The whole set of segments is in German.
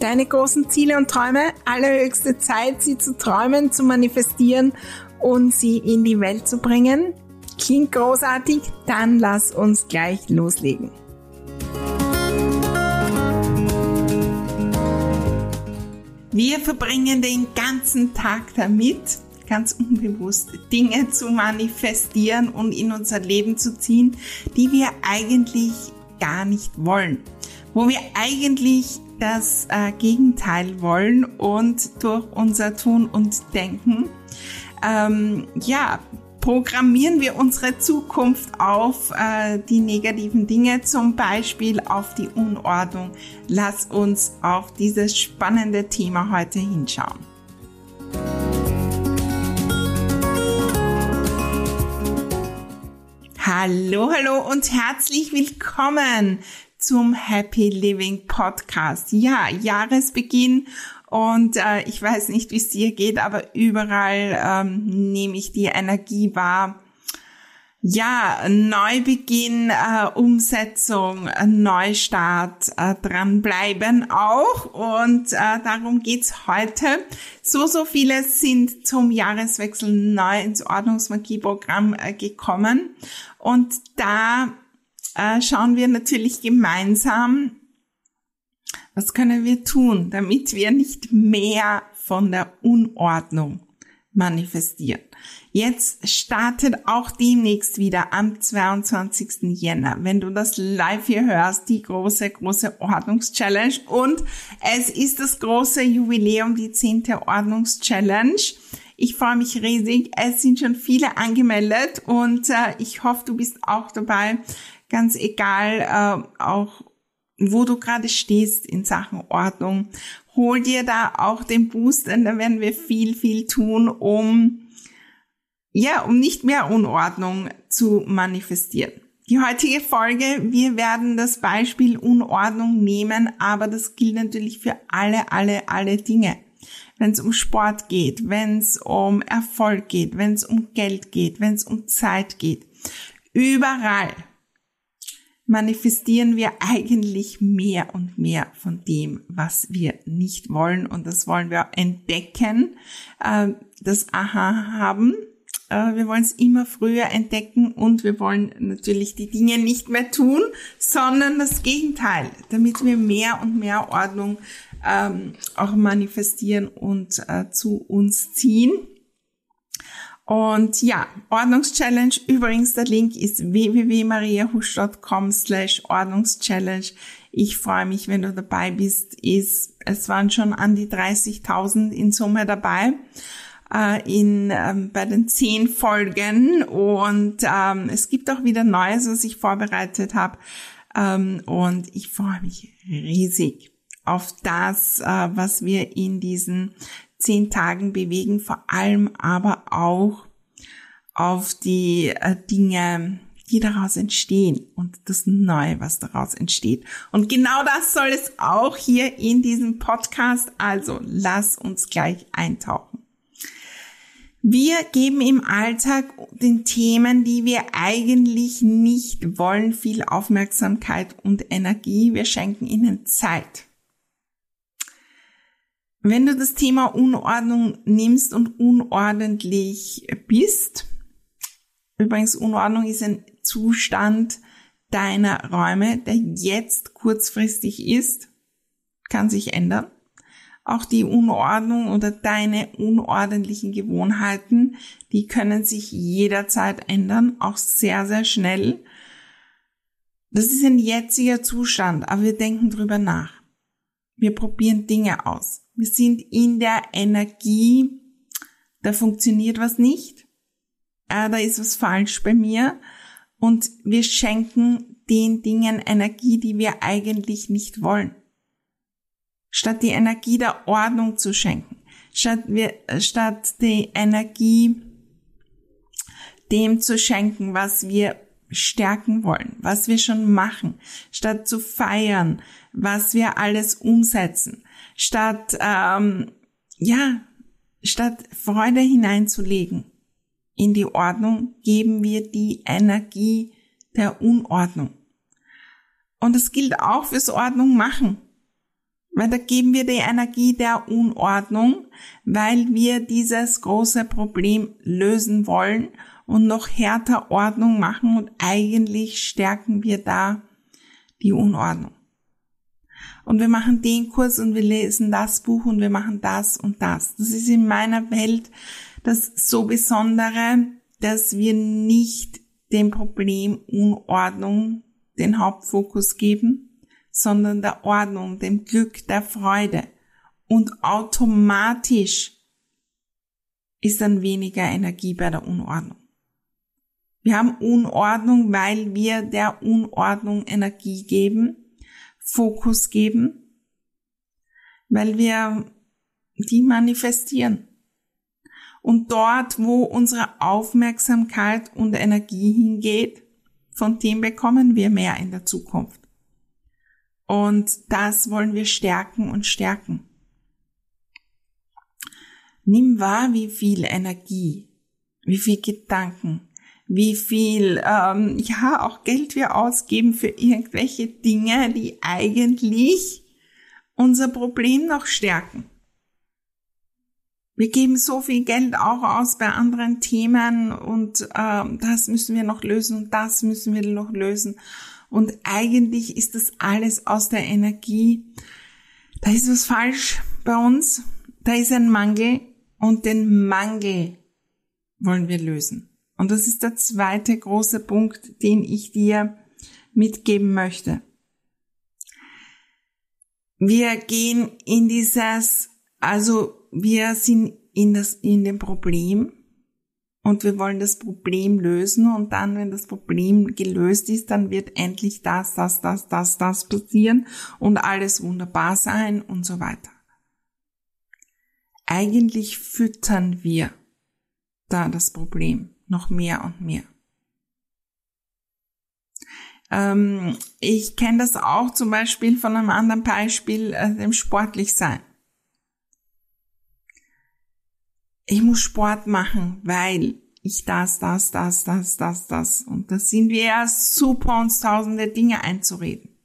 deine großen Ziele und Träume, allerhöchste Zeit, sie zu träumen, zu manifestieren und sie in die Welt zu bringen? Klingt großartig? Dann lass uns gleich loslegen. Wir verbringen den ganzen Tag damit, ganz unbewusst Dinge zu manifestieren und in unser Leben zu ziehen, die wir eigentlich gar nicht wollen. Wo wir eigentlich das äh, Gegenteil wollen und durch unser Tun und Denken, ähm, ja, programmieren wir unsere Zukunft auf äh, die negativen Dinge, zum Beispiel auf die Unordnung. Lass uns auf dieses spannende Thema heute hinschauen. Hallo, hallo und herzlich willkommen zum Happy Living Podcast. Ja, Jahresbeginn und äh, ich weiß nicht, wie es dir geht, aber überall ähm, nehme ich die Energie wahr. Ja, Neubeginn, äh, Umsetzung, Neustart, äh, dranbleiben auch. Und äh, darum geht's heute. So, so viele sind zum Jahreswechsel neu ins Ordnungsmagieprogramm äh, gekommen. Und da äh, schauen wir natürlich gemeinsam, was können wir tun, damit wir nicht mehr von der Unordnung manifestieren. Jetzt startet auch demnächst wieder am 22. Jänner, wenn du das live hier hörst, die große, große Ordnungschallenge. Und es ist das große Jubiläum, die 10. Ordnungschallenge. Ich freue mich riesig. Es sind schon viele angemeldet und äh, ich hoffe, du bist auch dabei ganz egal, äh, auch wo du gerade stehst in Sachen Ordnung. Hol dir da auch den Boost, denn da werden wir viel, viel tun, um, ja, um nicht mehr Unordnung zu manifestieren. Die heutige Folge, wir werden das Beispiel Unordnung nehmen, aber das gilt natürlich für alle, alle, alle Dinge. Wenn es um Sport geht, wenn es um Erfolg geht, wenn es um Geld geht, wenn es um Zeit geht. Überall manifestieren wir eigentlich mehr und mehr von dem, was wir nicht wollen. Und das wollen wir entdecken, äh, das Aha haben. Äh, wir wollen es immer früher entdecken und wir wollen natürlich die Dinge nicht mehr tun, sondern das Gegenteil, damit wir mehr und mehr Ordnung ähm, auch manifestieren und äh, zu uns ziehen. Und ja, Ordnungschallenge. Übrigens, der Link ist www.mariahusch.com slash Ordnungschallenge. Ich freue mich, wenn du dabei bist. Ist, es waren schon an die 30.000 in Summe dabei äh, in, ähm, bei den zehn Folgen. Und ähm, es gibt auch wieder Neues, was ich vorbereitet habe. Ähm, und ich freue mich riesig auf das, äh, was wir in diesen zehn Tagen bewegen, vor allem aber auch auf die äh, Dinge, die daraus entstehen und das Neue, was daraus entsteht. Und genau das soll es auch hier in diesem Podcast. Also lass uns gleich eintauchen. Wir geben im Alltag den Themen, die wir eigentlich nicht wollen, viel Aufmerksamkeit und Energie. Wir schenken ihnen Zeit. Wenn du das Thema Unordnung nimmst und unordentlich bist, übrigens Unordnung ist ein Zustand deiner Räume, der jetzt kurzfristig ist, kann sich ändern. Auch die Unordnung oder deine unordentlichen Gewohnheiten, die können sich jederzeit ändern, auch sehr, sehr schnell. Das ist ein jetziger Zustand, aber wir denken drüber nach. Wir probieren Dinge aus. Wir sind in der Energie, da funktioniert was nicht, äh, da ist was falsch bei mir. Und wir schenken den Dingen Energie, die wir eigentlich nicht wollen. Statt die Energie der Ordnung zu schenken, statt, wir, statt die Energie dem zu schenken, was wir stärken wollen, was wir schon machen, statt zu feiern, was wir alles umsetzen, statt ähm, ja, statt Freude hineinzulegen in die Ordnung, geben wir die Energie der Unordnung. Und das gilt auch fürs Ordnung machen. Weil da geben wir die Energie der Unordnung, weil wir dieses große Problem lösen wollen und noch härter Ordnung machen und eigentlich stärken wir da die Unordnung. Und wir machen den Kurs und wir lesen das Buch und wir machen das und das. Das ist in meiner Welt das so Besondere, dass wir nicht dem Problem Unordnung den Hauptfokus geben, sondern der Ordnung, dem Glück, der Freude. Und automatisch ist dann weniger Energie bei der Unordnung. Wir haben Unordnung, weil wir der Unordnung Energie geben, Fokus geben, weil wir die manifestieren. Und dort, wo unsere Aufmerksamkeit und Energie hingeht, von dem bekommen wir mehr in der Zukunft. Und das wollen wir stärken und stärken. Nimm wahr, wie viel Energie, wie viel Gedanken, wie viel, ähm, ja, auch Geld wir ausgeben für irgendwelche Dinge, die eigentlich unser Problem noch stärken. Wir geben so viel Geld auch aus bei anderen Themen und ähm, das müssen wir noch lösen und das müssen wir noch lösen. Und eigentlich ist das alles aus der Energie. Da ist was falsch bei uns. Da ist ein Mangel und den Mangel wollen wir lösen. Und das ist der zweite große Punkt, den ich dir mitgeben möchte. Wir gehen in dieses, also wir sind in das, in dem Problem und wir wollen das Problem lösen und dann, wenn das Problem gelöst ist, dann wird endlich das, das, das, das, das passieren und alles wunderbar sein und so weiter. Eigentlich füttern wir da das Problem noch mehr und mehr. Ähm, ich kenne das auch zum Beispiel von einem anderen Beispiel, äh, dem Sportlichsein. ich muss Sport machen, weil ich das, das, das, das, das, das. Und da sind wir ja super, uns tausende Dinge einzureden.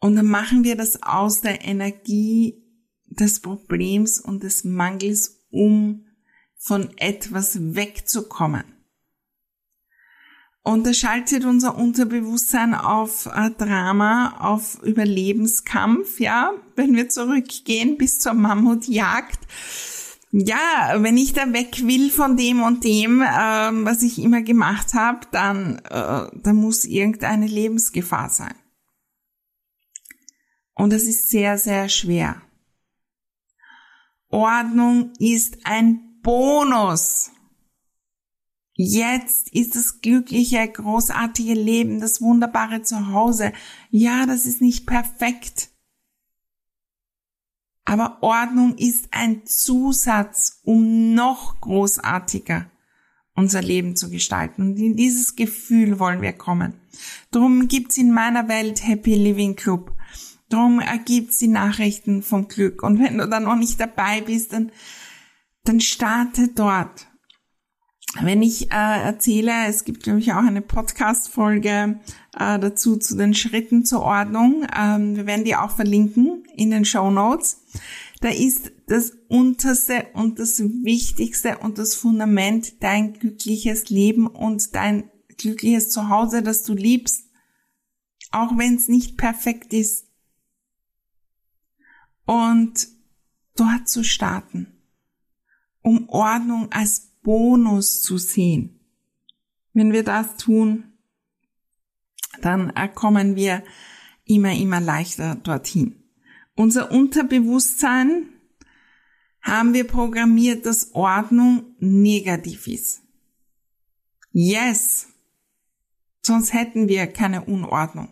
Und dann machen wir das aus der Energie des Problems und des Mangels, um von etwas wegzukommen. Und das schaltet unser Unterbewusstsein auf äh, Drama, auf Überlebenskampf, ja, wenn wir zurückgehen bis zur Mammutjagd. Ja, wenn ich da weg will von dem und dem, äh, was ich immer gemacht habe, dann, äh, dann muss irgendeine Lebensgefahr sein. Und das ist sehr, sehr schwer. Ordnung ist ein Bonus. Jetzt ist das glückliche, großartige Leben, das wunderbare Zuhause. Ja, das ist nicht perfekt. Aber Ordnung ist ein Zusatz, um noch großartiger unser Leben zu gestalten. Und in dieses Gefühl wollen wir kommen. Drum gibt's in meiner Welt Happy Living Club. Drum ergibt's die Nachrichten vom Glück. Und wenn du dann noch nicht dabei bist, dann, dann starte dort wenn ich äh, erzähle, es gibt nämlich auch eine Podcast-Folge äh, dazu zu den Schritten zur Ordnung. Ähm, wir werden die auch verlinken in den Show Notes. Da ist das Unterste und das Wichtigste und das Fundament dein glückliches Leben und dein glückliches Zuhause, das du liebst, auch wenn es nicht perfekt ist. Und dort zu starten, um Ordnung als Bonus zu sehen. Wenn wir das tun, dann kommen wir immer, immer leichter dorthin. Unser Unterbewusstsein haben wir programmiert, dass Ordnung negativ ist. Yes! Sonst hätten wir keine Unordnung.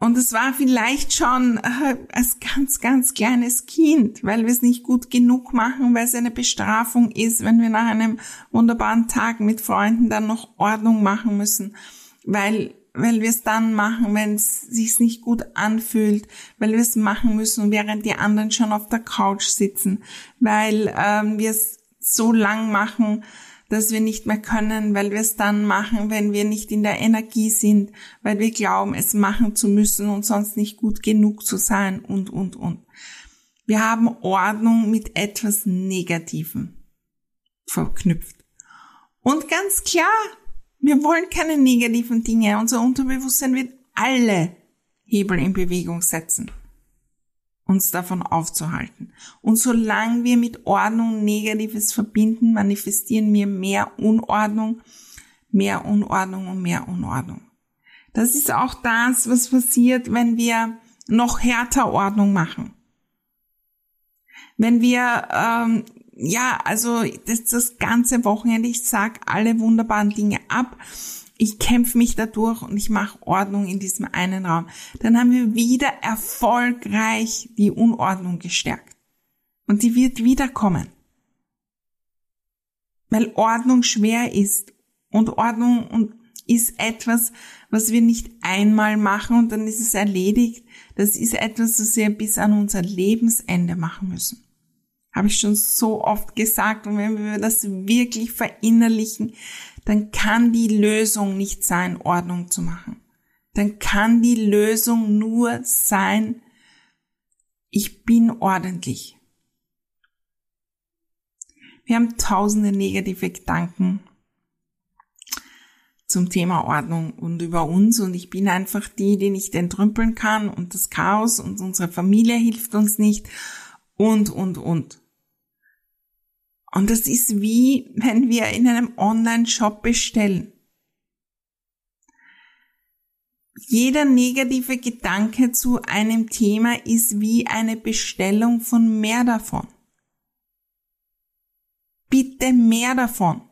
Und es war vielleicht schon äh, als ganz, ganz kleines Kind, weil wir es nicht gut genug machen, weil es eine Bestrafung ist, wenn wir nach einem wunderbaren Tag mit Freunden dann noch Ordnung machen müssen, weil weil wir es dann machen, wenn es sich nicht gut anfühlt, weil wir es machen müssen, während die anderen schon auf der Couch sitzen, weil ähm, wir es so lang machen, dass wir nicht mehr können, weil wir es dann machen, wenn wir nicht in der Energie sind, weil wir glauben, es machen zu müssen und sonst nicht gut genug zu sein und, und, und. Wir haben Ordnung mit etwas Negativem verknüpft. Und ganz klar, wir wollen keine negativen Dinge. Unser Unterbewusstsein wird alle Hebel in Bewegung setzen uns davon aufzuhalten. Und solange wir mit Ordnung Negatives verbinden, manifestieren wir mehr Unordnung, mehr Unordnung und mehr Unordnung. Das ist auch das, was passiert, wenn wir noch härter Ordnung machen. Wenn wir, ähm, ja, also das, das ganze Wochenende, ich sag alle wunderbaren Dinge ab ich kämpfe mich dadurch und ich mache Ordnung in diesem einen Raum. Dann haben wir wieder erfolgreich die Unordnung gestärkt. Und die wird wiederkommen. Weil Ordnung schwer ist. Und Ordnung ist etwas, was wir nicht einmal machen und dann ist es erledigt. Das ist etwas, das wir bis an unser Lebensende machen müssen. Habe ich schon so oft gesagt. Und wenn wir das wirklich verinnerlichen, dann kann die Lösung nicht sein, Ordnung zu machen. Dann kann die Lösung nur sein, ich bin ordentlich. Wir haben tausende negative Gedanken zum Thema Ordnung und über uns und ich bin einfach die, die nicht entrümpeln kann und das Chaos und unsere Familie hilft uns nicht und, und, und. Und das ist wie, wenn wir in einem Online-Shop bestellen. Jeder negative Gedanke zu einem Thema ist wie eine Bestellung von mehr davon. Bitte mehr davon.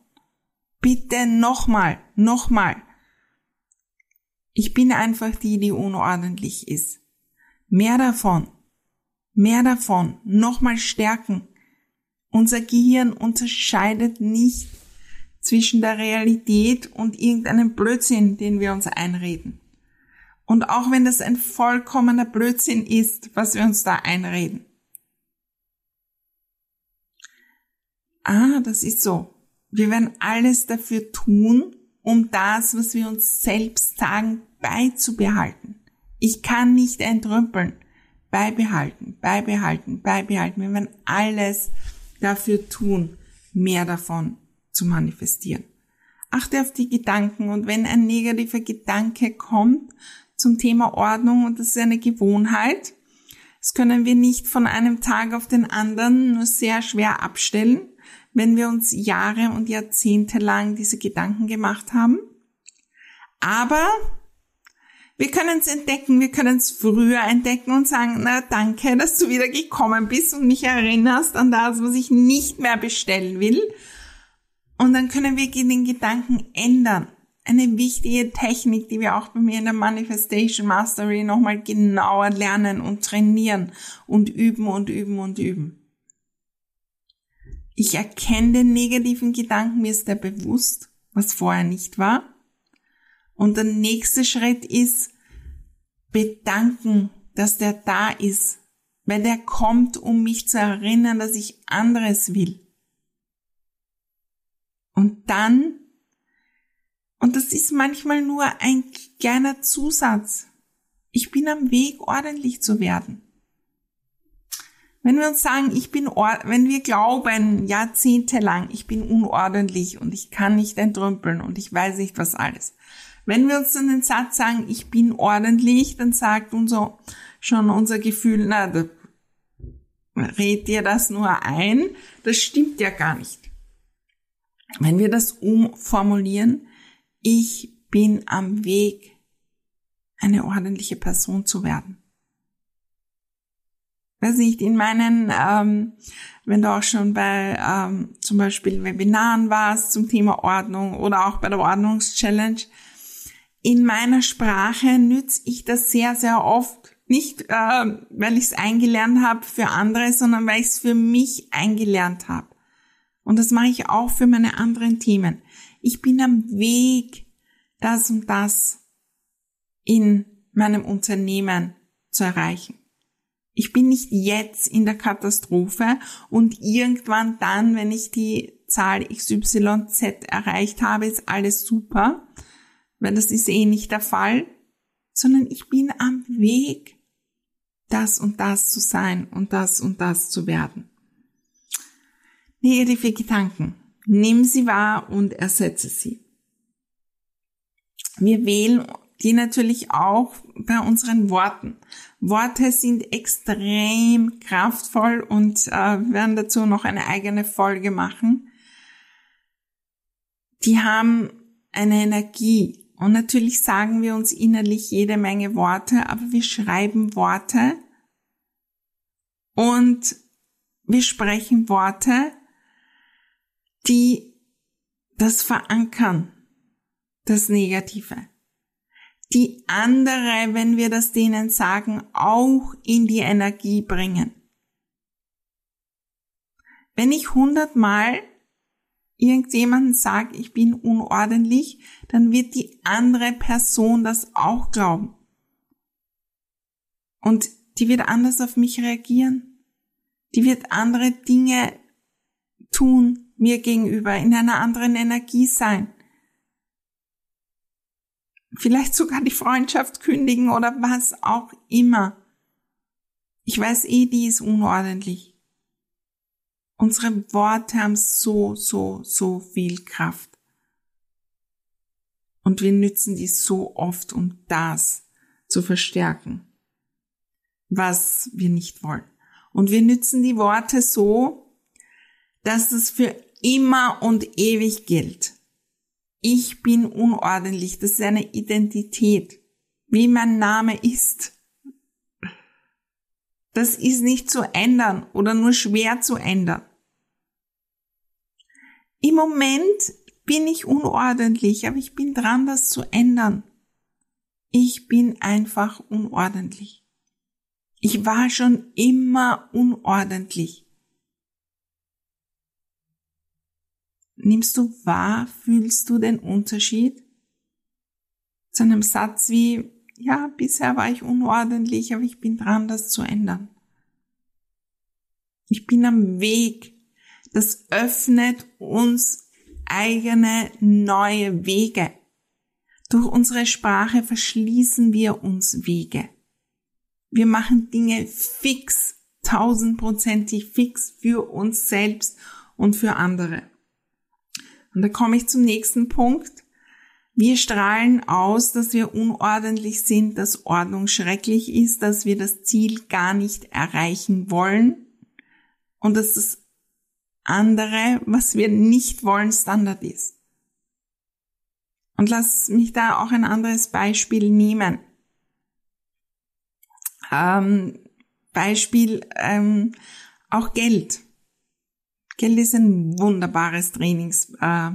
Bitte nochmal, nochmal. Ich bin einfach die, die unordentlich ist. Mehr davon. Mehr davon. Nochmal stärken. Unser Gehirn unterscheidet nicht zwischen der Realität und irgendeinem Blödsinn, den wir uns einreden. Und auch wenn das ein vollkommener Blödsinn ist, was wir uns da einreden. Ah, das ist so. Wir werden alles dafür tun, um das, was wir uns selbst sagen, beizubehalten. Ich kann nicht entrümpeln. Beibehalten, beibehalten, beibehalten. Wir werden alles dafür tun, mehr davon zu manifestieren. Achte auf die Gedanken und wenn ein negativer Gedanke kommt zum Thema Ordnung und das ist eine Gewohnheit, das können wir nicht von einem Tag auf den anderen nur sehr schwer abstellen, wenn wir uns Jahre und Jahrzehnte lang diese Gedanken gemacht haben. Aber wir können es entdecken, wir können es früher entdecken und sagen, na danke, dass du wieder gekommen bist und mich erinnerst an das, was ich nicht mehr bestellen will. Und dann können wir den Gedanken ändern. Eine wichtige Technik, die wir auch bei mir in der Manifestation Mastery nochmal genauer lernen und trainieren und üben und üben und üben. Ich erkenne den negativen Gedanken, mir ist der bewusst, was vorher nicht war. Und der nächste Schritt ist bedanken, dass der da ist, weil der kommt, um mich zu erinnern, dass ich anderes will. Und dann, und das ist manchmal nur ein kleiner Zusatz, ich bin am Weg, ordentlich zu werden. Wenn wir uns sagen, ich bin, wenn wir glauben, jahrzehntelang, ich bin unordentlich und ich kann nicht entrümpeln und ich weiß nicht was alles. Wenn wir uns dann den Satz sagen, ich bin ordentlich, dann sagt unser, schon unser Gefühl, na, da red dir das nur ein. Das stimmt ja gar nicht. Wenn wir das umformulieren, ich bin am Weg, eine ordentliche Person zu werden weiß nicht, in meinen, ähm, wenn du auch schon bei ähm, zum Beispiel Webinaren warst zum Thema Ordnung oder auch bei der Ordnungschallenge, in meiner Sprache nütze ich das sehr, sehr oft. Nicht, äh, weil ich es eingelernt habe für andere, sondern weil ich es für mich eingelernt habe. Und das mache ich auch für meine anderen Themen. Ich bin am Weg, das und das in meinem Unternehmen zu erreichen. Ich bin nicht jetzt in der Katastrophe und irgendwann dann, wenn ich die Zahl XYZ erreicht habe, ist alles super, weil das ist eh nicht der Fall, sondern ich bin am Weg, das und das zu sein und das und das zu werden. Negative Gedanken. Nimm sie wahr und ersetze sie. Wir wählen die natürlich auch bei unseren Worten. Worte sind extrem kraftvoll und äh, werden dazu noch eine eigene Folge machen. Die haben eine Energie und natürlich sagen wir uns innerlich jede Menge Worte, aber wir schreiben Worte und wir sprechen Worte, die das verankern, das Negative die andere, wenn wir das denen sagen, auch in die Energie bringen. Wenn ich hundertmal irgendjemanden sage, ich bin unordentlich, dann wird die andere Person das auch glauben. Und die wird anders auf mich reagieren. Die wird andere Dinge tun mir gegenüber, in einer anderen Energie sein vielleicht sogar die Freundschaft kündigen oder was auch immer. Ich weiß eh, die ist unordentlich. Unsere Worte haben so, so, so viel Kraft. Und wir nützen die so oft, um das zu verstärken, was wir nicht wollen. Und wir nützen die Worte so, dass es für immer und ewig gilt. Ich bin unordentlich. Das ist eine Identität. Wie mein Name ist. Das ist nicht zu ändern oder nur schwer zu ändern. Im Moment bin ich unordentlich, aber ich bin dran, das zu ändern. Ich bin einfach unordentlich. Ich war schon immer unordentlich. Nimmst du wahr, fühlst du den Unterschied? Zu einem Satz wie, ja, bisher war ich unordentlich, aber ich bin dran, das zu ändern. Ich bin am Weg. Das öffnet uns eigene neue Wege. Durch unsere Sprache verschließen wir uns Wege. Wir machen Dinge fix, tausendprozentig fix für uns selbst und für andere. Und da komme ich zum nächsten Punkt. Wir strahlen aus, dass wir unordentlich sind, dass Ordnung schrecklich ist, dass wir das Ziel gar nicht erreichen wollen und dass das andere, was wir nicht wollen, Standard ist. Und lass mich da auch ein anderes Beispiel nehmen. Ähm, Beispiel ähm, auch Geld. Geld ist ein wunderbares Trainingsmittel äh,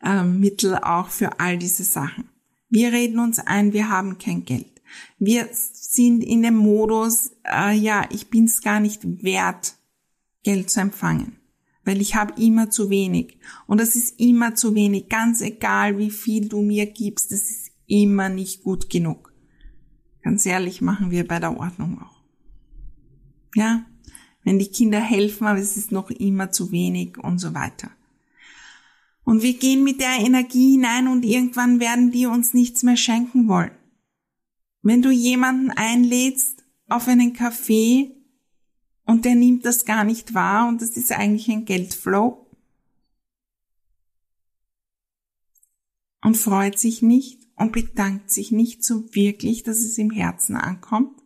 äh, auch für all diese Sachen. Wir reden uns ein, wir haben kein Geld. Wir sind in dem Modus, äh, ja, ich bin es gar nicht wert, Geld zu empfangen, weil ich habe immer zu wenig. Und das ist immer zu wenig, ganz egal, wie viel du mir gibst, das ist immer nicht gut genug. Ganz ehrlich machen wir bei der Ordnung auch. Ja, wenn die Kinder helfen, aber es ist noch immer zu wenig und so weiter. Und wir gehen mit der Energie hinein und irgendwann werden die uns nichts mehr schenken wollen. Wenn du jemanden einlädst auf einen Kaffee und der nimmt das gar nicht wahr und das ist eigentlich ein Geldflow und freut sich nicht und bedankt sich nicht so wirklich, dass es im Herzen ankommt,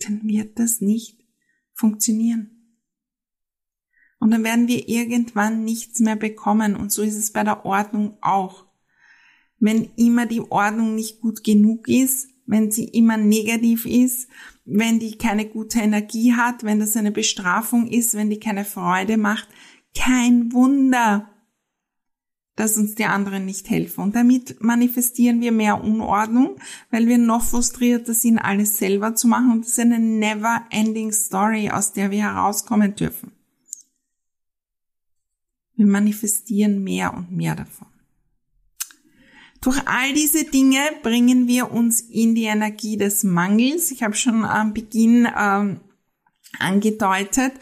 dann wird das nicht funktionieren. Und dann werden wir irgendwann nichts mehr bekommen und so ist es bei der Ordnung auch. Wenn immer die Ordnung nicht gut genug ist, wenn sie immer negativ ist, wenn die keine gute Energie hat, wenn das eine Bestrafung ist, wenn die keine Freude macht, kein Wunder, dass uns die anderen nicht helfen. Und damit manifestieren wir mehr Unordnung, weil wir noch frustrierter sind, alles selber zu machen. Und das ist eine never ending story, aus der wir herauskommen dürfen. Wir manifestieren mehr und mehr davon. Durch all diese Dinge bringen wir uns in die Energie des Mangels. Ich habe schon am Beginn ähm, angedeutet.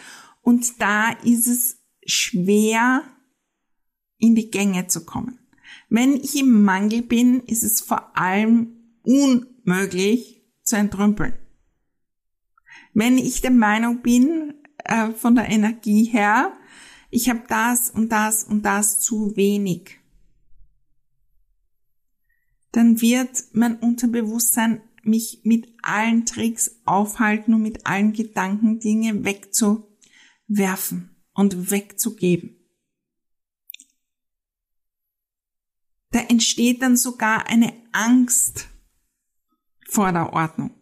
Und da ist es schwer, in die Gänge zu kommen. Wenn ich im Mangel bin, ist es vor allem unmöglich zu entrümpeln. Wenn ich der Meinung bin, äh, von der Energie her, ich habe das und das und das zu wenig, dann wird mein Unterbewusstsein mich mit allen Tricks aufhalten und mit allen Gedanken Dinge wegzuwerfen und wegzugeben. Da entsteht dann sogar eine Angst vor der Ordnung.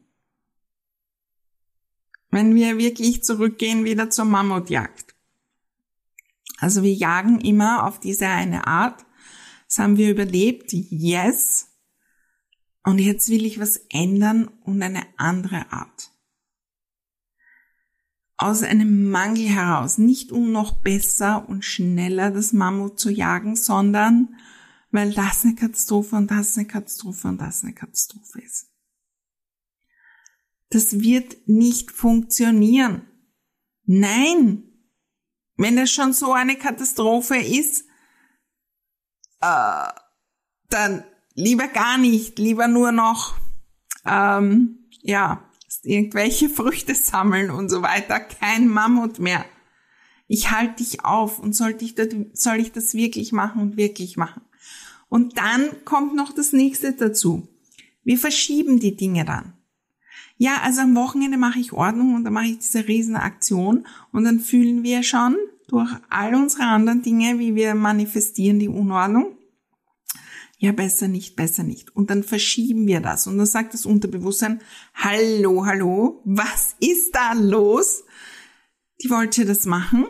Wenn wir wirklich zurückgehen wieder zur Mammutjagd. Also wir jagen immer auf diese eine Art. Das haben wir überlebt. Yes. Und jetzt will ich was ändern und eine andere Art. Aus einem Mangel heraus, nicht um noch besser und schneller das Mammut zu jagen, sondern weil das eine Katastrophe und das eine Katastrophe und das eine Katastrophe ist. Das wird nicht funktionieren. Nein! Wenn das schon so eine Katastrophe ist, äh, dann lieber gar nicht, lieber nur noch, ähm, ja, irgendwelche Früchte sammeln und so weiter, kein Mammut mehr. Ich halte dich auf und soll ich, soll ich das wirklich machen und wirklich machen? Und dann kommt noch das nächste dazu. Wir verschieben die Dinge dann. Ja, also am Wochenende mache ich Ordnung und dann mache ich diese Riesenaktion und dann fühlen wir schon durch all unsere anderen Dinge, wie wir manifestieren die Unordnung, ja, besser nicht, besser nicht. Und dann verschieben wir das. Und dann sagt das Unterbewusstsein, hallo, hallo, was ist da los? Die wollte das machen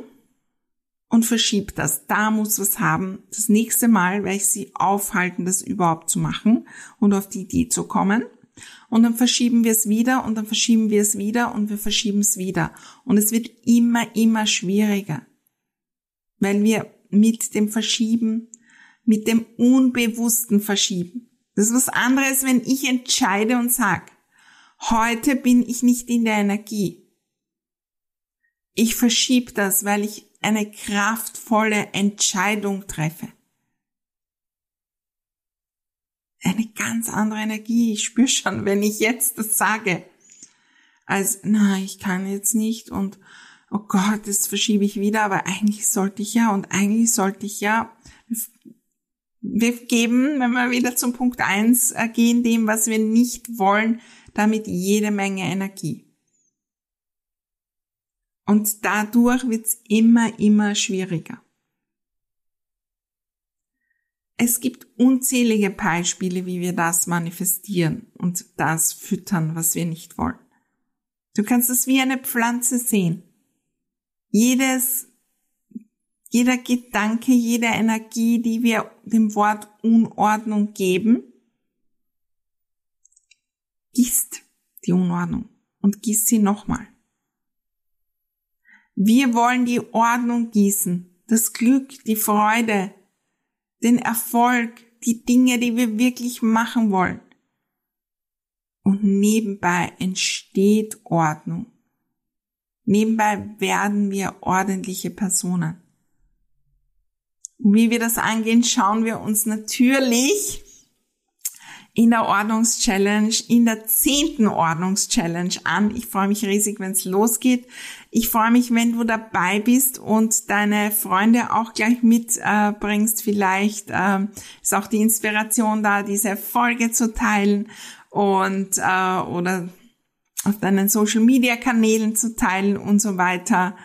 und verschiebt das. Da muss was haben. Das nächste Mal werde ich sie aufhalten, das überhaupt zu machen und auf die Idee zu kommen. Und dann verschieben wir es wieder und dann verschieben wir es wieder und wir verschieben es wieder. Und es wird immer, immer schwieriger, weil wir mit dem Verschieben mit dem Unbewussten verschieben. Das ist was anderes, wenn ich entscheide und sag, heute bin ich nicht in der Energie. Ich verschiebe das, weil ich eine kraftvolle Entscheidung treffe. Eine ganz andere Energie. Ich spüre schon, wenn ich jetzt das sage, als, na, ich kann jetzt nicht und, oh Gott, das verschiebe ich wieder, aber eigentlich sollte ich ja und eigentlich sollte ich ja wir geben, wenn wir wieder zum Punkt eins äh, gehen, dem, was wir nicht wollen, damit jede Menge Energie. Und dadurch wird's immer, immer schwieriger. Es gibt unzählige Beispiele, wie wir das manifestieren und das füttern, was wir nicht wollen. Du kannst es wie eine Pflanze sehen. Jedes jeder Gedanke, jede Energie, die wir dem Wort Unordnung geben, gießt die Unordnung und gießt sie nochmal. Wir wollen die Ordnung gießen, das Glück, die Freude, den Erfolg, die Dinge, die wir wirklich machen wollen. Und nebenbei entsteht Ordnung. Nebenbei werden wir ordentliche Personen. Wie wir das angehen, schauen wir uns natürlich in der Ordnungschallenge, in der zehnten Ordnungschallenge an. Ich freue mich riesig, wenn es losgeht. Ich freue mich, wenn du dabei bist und deine Freunde auch gleich mitbringst. Äh, Vielleicht äh, ist auch die Inspiration da, diese Folge zu teilen und äh, oder auf deinen Social Media Kanälen zu teilen und so weiter.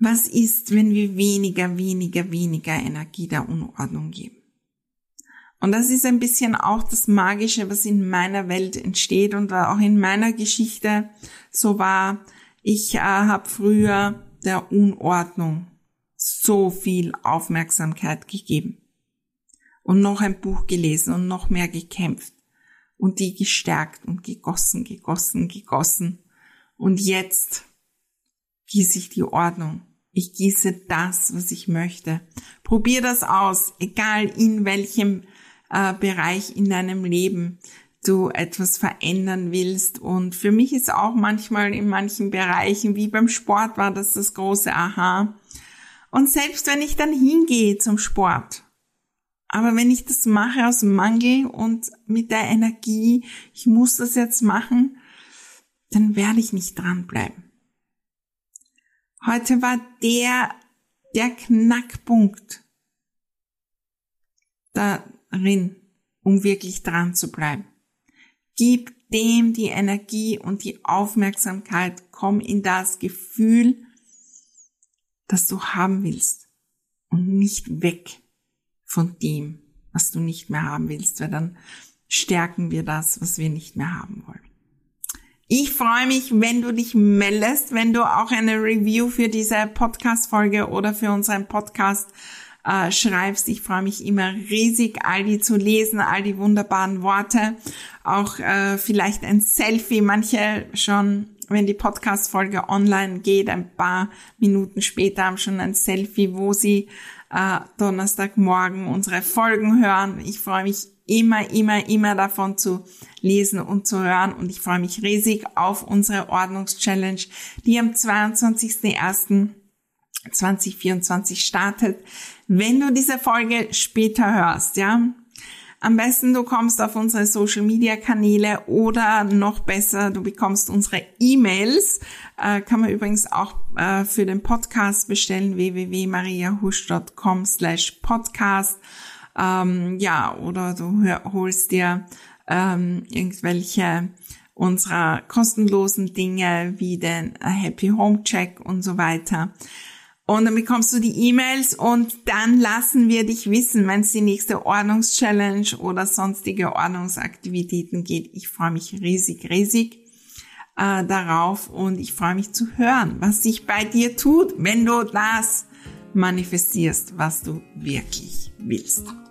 Was ist, wenn wir weniger, weniger, weniger Energie der Unordnung geben? Und das ist ein bisschen auch das Magische, was in meiner Welt entsteht und auch in meiner Geschichte so war. Ich äh, habe früher der Unordnung so viel Aufmerksamkeit gegeben und noch ein Buch gelesen und noch mehr gekämpft und die gestärkt und gegossen, gegossen, gegossen. Und jetzt gieße ich die Ordnung. Ich gieße das, was ich möchte. Probier das aus, egal in welchem äh, Bereich in deinem Leben du etwas verändern willst. Und für mich ist auch manchmal in manchen Bereichen, wie beim Sport war das das große Aha. Und selbst wenn ich dann hingehe zum Sport, aber wenn ich das mache aus Mangel und mit der Energie, ich muss das jetzt machen, dann werde ich nicht dranbleiben. Heute war der, der Knackpunkt, da, darin, um wirklich dran zu bleiben. Gib dem die Energie und die Aufmerksamkeit, komm in das Gefühl, das du haben willst und nicht weg von dem, was du nicht mehr haben willst, weil dann stärken wir das, was wir nicht mehr haben wollen. Ich freue mich, wenn du dich meldest, wenn du auch eine Review für diese Podcast-Folge oder für unseren Podcast äh, schreibst. Ich freue mich immer riesig, all die zu lesen, all die wunderbaren Worte. Auch äh, vielleicht ein Selfie, manche schon wenn die Podcast-Folge online geht, ein paar Minuten später haben schon ein Selfie, wo sie äh, Donnerstagmorgen unsere Folgen hören. Ich freue mich immer, immer, immer davon zu lesen und zu hören und ich freue mich riesig auf unsere Ordnungschallenge, die am 22.01. 2024 startet. Wenn du diese Folge später hörst, ja, am besten du kommst auf unsere Social Media Kanäle oder noch besser, du bekommst unsere E-Mails. Äh, kann man übrigens auch äh, für den Podcast bestellen, www.mariahusch.com slash podcast. Ähm, ja, oder du holst dir ähm, irgendwelche unserer kostenlosen Dinge wie den Happy Home Check und so weiter. Und dann bekommst du die E-Mails und dann lassen wir dich wissen, wenn es die nächste Ordnungschallenge oder sonstige Ordnungsaktivitäten geht. Ich freue mich riesig, riesig äh, darauf und ich freue mich zu hören, was sich bei dir tut, wenn du das manifestierst, was du wirklich willst.